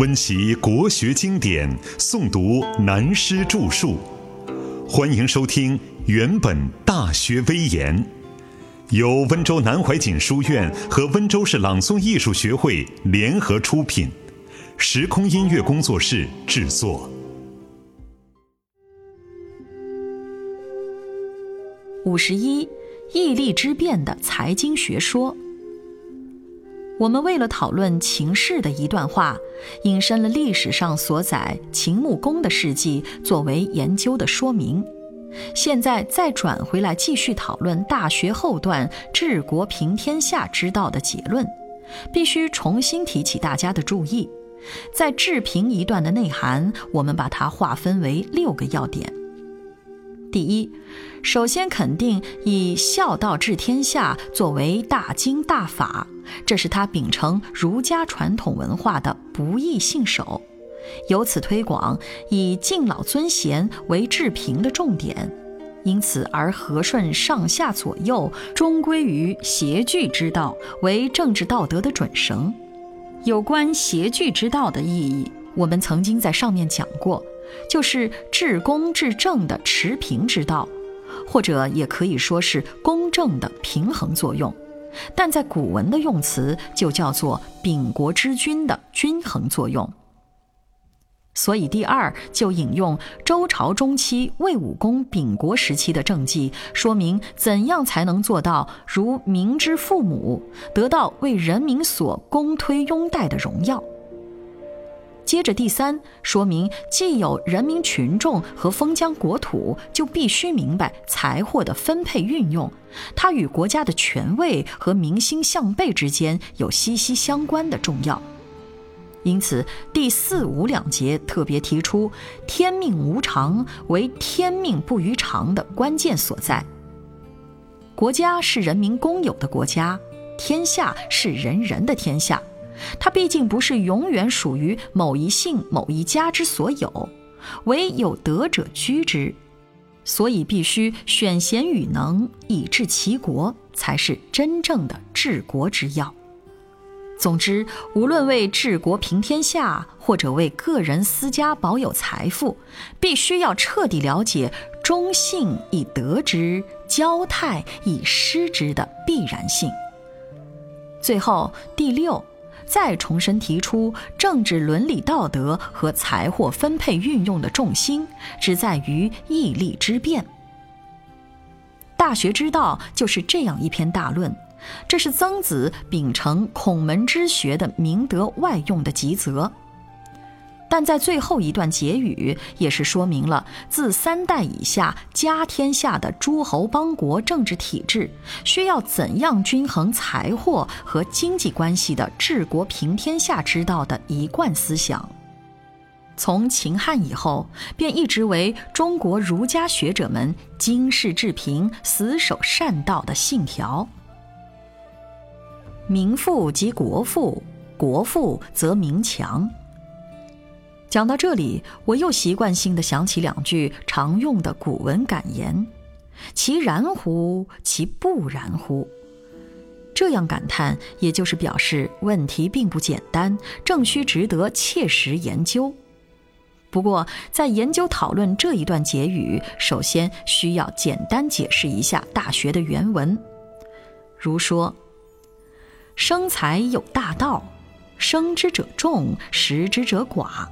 温习国学经典，诵读南师著述。欢迎收听《原本大学威严》，由温州南怀瑾书院和温州市朗诵艺术学会联合出品，时空音乐工作室制作。五十一，义利之变的财经学说。我们为了讨论秦氏的一段话，引申了历史上所载秦穆公的事迹作为研究的说明。现在再转回来继续讨论《大学》后段“治国平天下之道”的结论，必须重新提起大家的注意。在治平一段的内涵，我们把它划分为六个要点。第一，首先肯定以孝道治天下作为大经大法，这是他秉承儒家传统文化的不易信守，由此推广以敬老尊贤为治平的重点，因此而和顺上下左右，终归于协聚之道为政治道德的准绳。有关协聚之道的意义，我们曾经在上面讲过。就是治公治政的持平之道，或者也可以说是公正的平衡作用，但在古文的用词就叫做秉国之君的均衡作用。所以第二就引用周朝中期魏武公秉国时期的政绩，说明怎样才能做到如民之父母，得到为人民所公推拥戴的荣耀。接着第三，说明既有人民群众和封疆国土，就必须明白财货的分配运用，它与国家的权位和民心向背之间有息息相关的重要。因此，第四五两节特别提出“天命无常”为天命不于常的关键所在。国家是人民公有的国家，天下是人人的天下。它毕竟不是永远属于某一姓某一家之所有，唯有德者居之，所以必须选贤与能以治其国，才是真正的治国之要。总之，无论为治国平天下，或者为个人私家保有财富，必须要彻底了解忠信以得之，交泰以失之的必然性。最后第六。再重申提出政治伦理道德和财货分配运用的重心，只在于义利之辩。大学之道就是这样一篇大论，这是曾子秉承孔门之学的明德外用的集则。但在最后一段结语，也是说明了自三代以下家天下的诸侯邦国政治体制需要怎样均衡财货和经济关系的治国平天下之道的一贯思想。从秦汉以后，便一直为中国儒家学者们经世致平、死守善道的信条。民富即国富，国富则民强。讲到这里，我又习惯性的想起两句常用的古文感言：“其然乎？其不然乎？”这样感叹，也就是表示问题并不简单，正需值得切实研究。不过，在研究讨论这一段结语，首先需要简单解释一下《大学》的原文。如说：“生财有大道，生之者众，食之者寡。”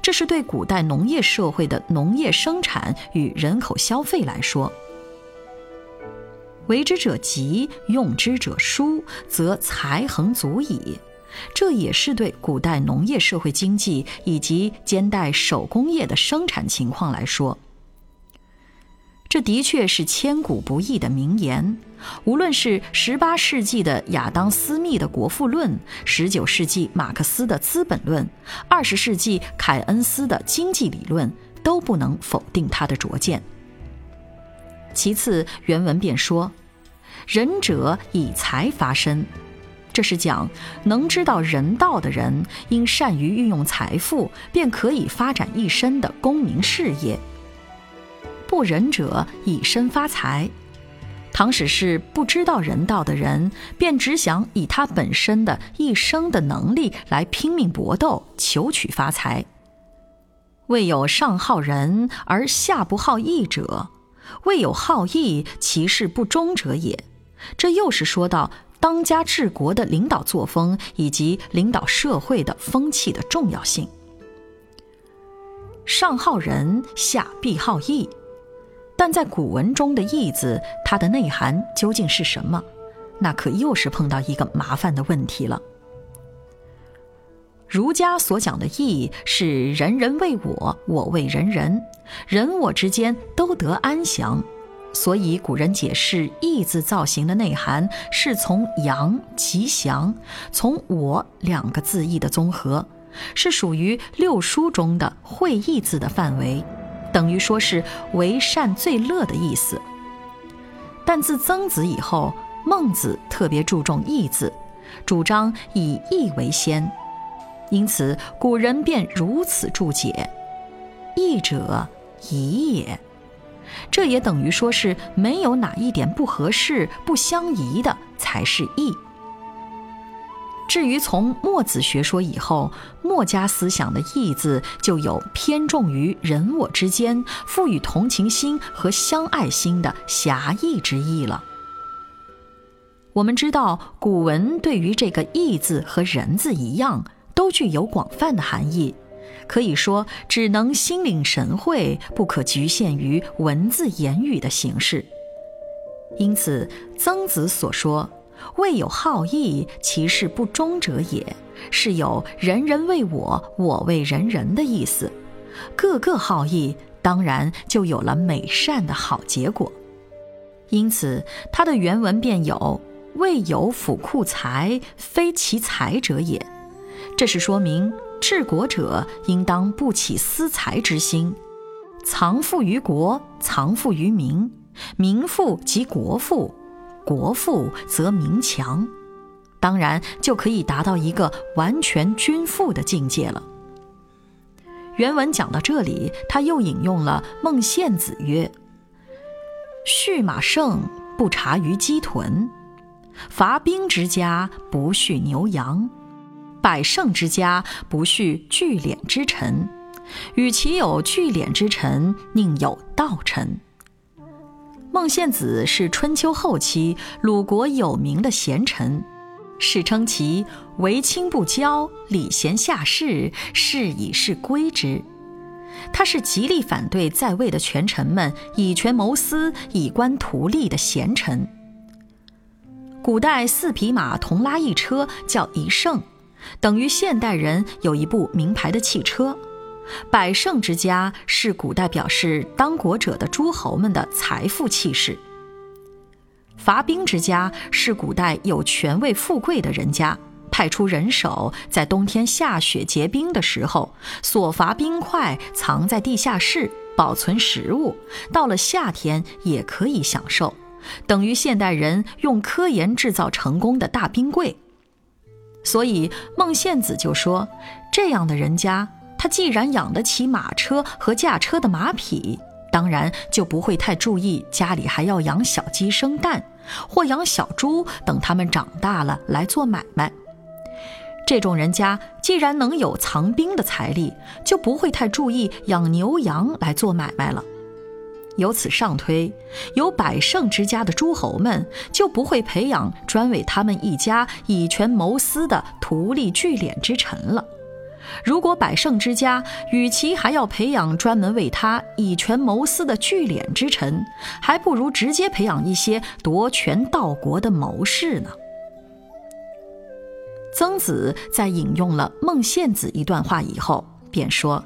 这是对古代农业社会的农业生产与人口消费来说，为之者急，用之者疏，则财恒足矣。这也是对古代农业社会经济以及兼带手工业的生产情况来说。这的确是千古不易的名言。无论是十八世纪的亚当·斯密的《国富论》，十九世纪马克思的《资本论》，二十世纪凯恩斯的经济理论，都不能否定他的拙见。其次，原文便说：“仁者以财发身。”这是讲能知道人道的人，因善于运用财富，便可以发展一生的功名事业。不仁者以身发财，倘使是不知道人道的人，便只想以他本身的一生的能力来拼命搏斗，求取发财。未有上好仁而下不好义者，未有好义其事不忠者也。这又是说到当家治国的领导作风以及领导社会的风气的重要性。上好仁，下必好义。但在古文中的“义”字，它的内涵究竟是什么？那可又是碰到一个麻烦的问题了。儒家所讲的义，是人人为我，我为人人，人我之间都得安详。所以古人解释“义”字造型的内涵，是从“阳”吉祥，从“我”两个字义的综合，是属于六书中的会意字的范围。等于说是为善最乐的意思，但自曾子以后，孟子特别注重义字，主张以义为先，因此古人便如此注解：义者，宜也。这也等于说是没有哪一点不合适、不相宜的才是义。至于从墨子学说以后，墨家思想的“义”字就有偏重于人我之间，赋予同情心和相爱心的侠义之意了。我们知道，古文对于这个“义”字和“人”字一样，都具有广泛的含义，可以说只能心领神会，不可局限于文字言语的形式。因此，曾子所说。未有好义，其事不忠者也，是有人人为我，我为人人的意思。个个好义，当然就有了美善的好结果。因此，它的原文便有“未有府库财，非其财者也”。这是说明治国者应当不起私财之心，藏富于国，藏富于民，民富即国富。国富则民强，当然就可以达到一个完全均富的境界了。原文讲到这里，他又引用了孟献子曰：“畜马胜，不察于鸡豚；伐兵之家，不畜牛羊；百胜之家，不畜聚敛之臣。与其有聚敛之臣，宁有盗臣。”孟献子是春秋后期鲁国有名的贤臣，世称其为亲不骄，礼贤下士，是以是归之。他是极力反对在位的权臣们以权谋私、以官图利的贤臣。古代四匹马同拉一车叫一胜，等于现代人有一部名牌的汽车。百胜之家是古代表示当国者的诸侯们的财富气势。伐兵之家是古代有权位富贵的人家派出人手，在冬天下雪结冰的时候，所伐冰块藏在地下室，保存食物，到了夏天也可以享受，等于现代人用科研制造成功的大冰柜。所以孟献子就说，这样的人家。他既然养得起马车和驾车的马匹，当然就不会太注意家里还要养小鸡生蛋，或养小猪等它们长大了来做买卖。这种人家既然能有藏兵的财力，就不会太注意养牛羊来做买卖了。由此上推，有百胜之家的诸侯们就不会培养专为他们一家以权谋私的图利聚敛之臣了。如果百胜之家与其还要培养专门为他以权谋私的聚敛之臣，还不如直接培养一些夺权盗国的谋士呢。曾子在引用了孟献子一段话以后，便说：“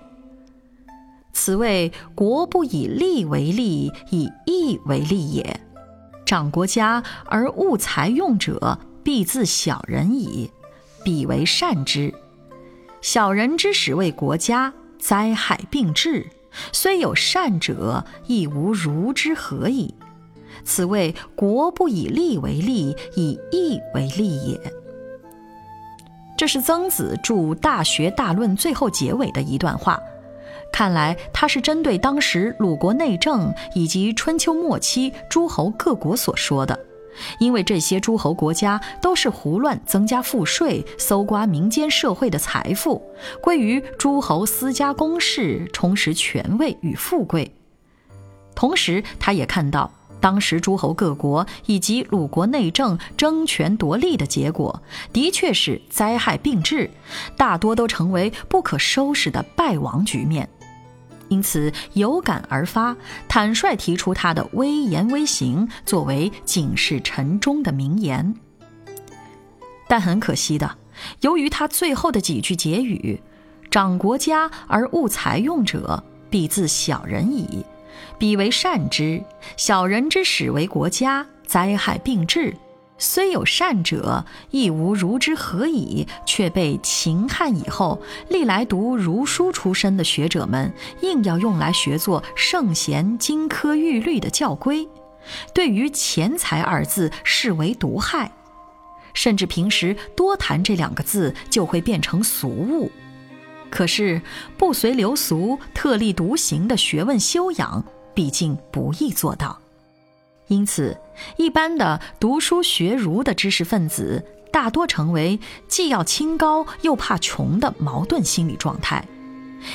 此谓国不以利为利，以义为利也。长国家而务财用者，必自小人矣，彼为善之。”小人之使为国家，灾害并至，虽有善者，亦无如之何矣。此谓国不以利为利，以义为利也。这是曾子著《大学》大论最后结尾的一段话，看来他是针对当时鲁国内政以及春秋末期诸侯各国所说的，因为这些诸侯国家都是胡乱增加赋税，搜刮民间社会的财富，归于诸侯私家公事，充实权位与富贵。同时，他也看到。当时诸侯各国以及鲁国内政争权夺利的结果，的确是灾害并至，大多都成为不可收拾的败亡局面。因此有感而发，坦率提出他的微言微行，作为警示臣中的名言。但很可惜的，由于他最后的几句结语：“长国家而务财用者，必自小人矣。”彼为善之，小人之始为国家，灾害并至。虽有善者，亦无如之何矣。却被秦汉以后历来读儒书出身的学者们，硬要用来学作圣贤金科玉律的教规。对于钱财二字，视为毒害，甚至平时多谈这两个字，就会变成俗物。可是不随流俗、特立独行的学问修养。毕竟不易做到，因此，一般的读书学儒的知识分子大多成为既要清高又怕穷的矛盾心理状态。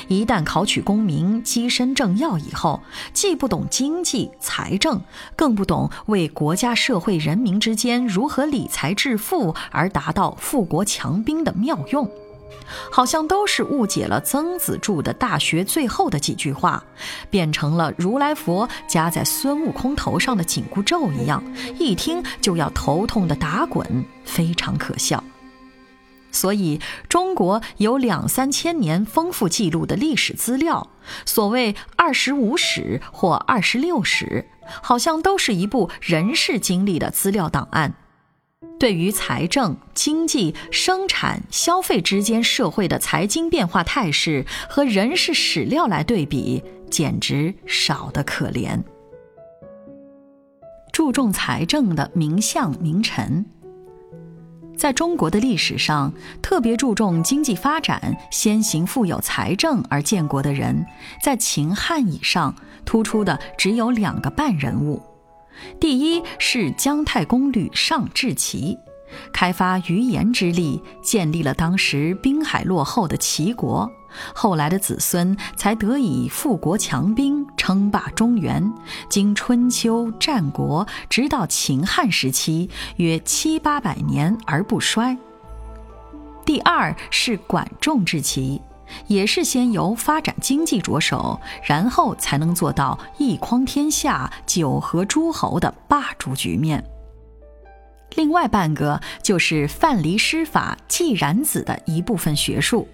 一旦考取功名、跻身政要以后，既不懂经济财政，更不懂为国家、社会、人民之间如何理财致富而达到富国强兵的妙用。好像都是误解了曾子著的《大学》最后的几句话，变成了如来佛加在孙悟空头上的紧箍咒一样，一听就要头痛的打滚，非常可笑。所以，中国有两三千年丰富记录的历史资料，所谓“二十五史”或“二十六史”，好像都是一部人世经历的资料档案。对于财政、经济、生产、消费之间社会的财经变化态势和人事史料来对比，简直少得可怜。注重财政的名相名臣，在中国的历史上，特别注重经济发展、先行富有财政而建国的人，在秦汉以上突出的只有两个半人物。第一是姜太公吕尚智齐，开发鱼盐之力，建立了当时滨海落后的齐国，后来的子孙才得以富国强兵，称霸中原。经春秋战国，直到秦汉时期，约七八百年而不衰。第二是管仲之齐。也是先由发展经济着手，然后才能做到一匡天下、九合诸侯的霸主局面。另外半个就是范蠡施法季冉子的一部分学术，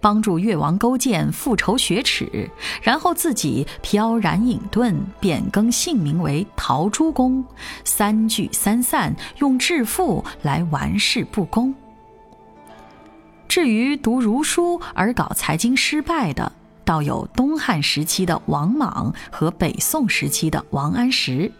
帮助越王勾践复仇雪耻，然后自己飘然隐遁，变更姓名为陶朱公，三聚三散，用致富来玩世不恭。至于读儒书而搞财经失败的，倒有东汉时期的王莽和北宋时期的王安石。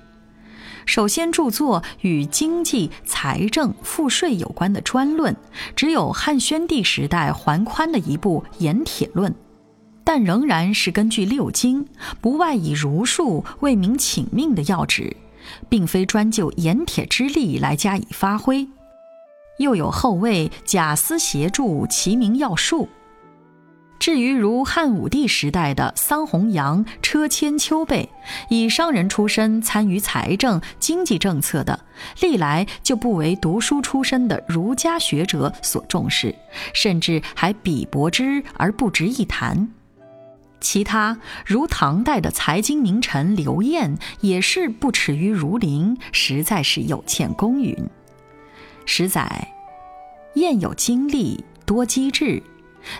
首先著作与经济、财政、赋税有关的专论，只有汉宣帝时代桓宽的一部《盐铁论》，但仍然是根据六经，不外以儒术为民请命的要旨，并非专就盐铁之力来加以发挥。又有后魏贾思协助《齐民要术》。至于如汉武帝时代的桑弘羊、车千秋辈，以商人出身参与财政经济政策的，历来就不为读书出身的儒家学者所重视，甚至还鄙薄之而不值一谈。其他如唐代的财经名臣刘晏，也是不耻于儒林，实在是有欠公允。十载，晏有经历，多机智。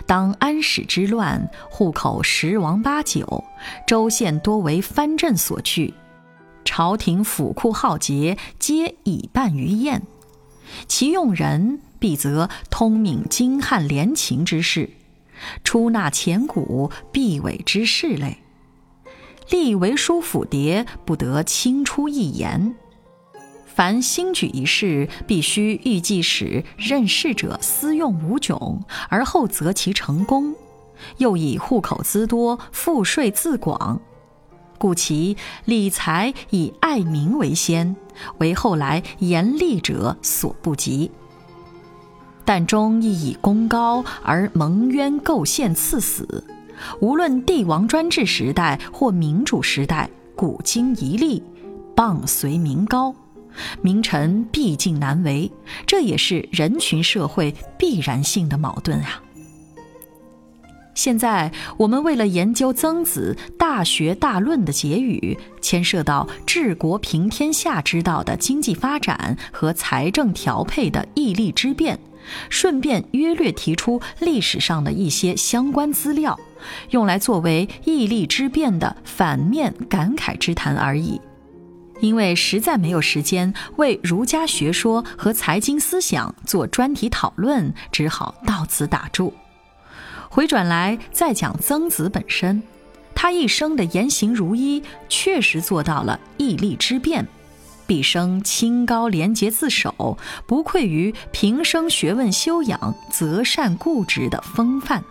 当安史之乱，户口十王八九，州县多为藩镇所据，朝廷府库浩劫，皆以办于晏。其用人，必则通敏精悍廉情之事，出纳钱谷，必委之事类。立为书府牒，不得轻出一言。凡新举一事，必须预计使任事者私用无窘，而后择其成功。又以户口资多、赋税自广，故其理财以爱民为先，为后来严厉者所不及。但终亦以功高而蒙冤构陷赐死。无论帝王专制时代或民主时代，古今一例，谤随民高，名臣毕竟难为，这也是人群社会必然性的矛盾啊。现在我们为了研究曾子《大学大论》的结语，牵涉到治国平天下之道的经济发展和财政调配的义利之变，顺便约略提出历史上的一些相关资料，用来作为义利之变的反面感慨之谈而已。因为实在没有时间为儒家学说和财经思想做专题讨论，只好到此打住。回转来再讲曾子本身，他一生的言行如一，确实做到了义利之辩，毕生清高廉洁自守，不愧于平生学问修养、择善固执的风范。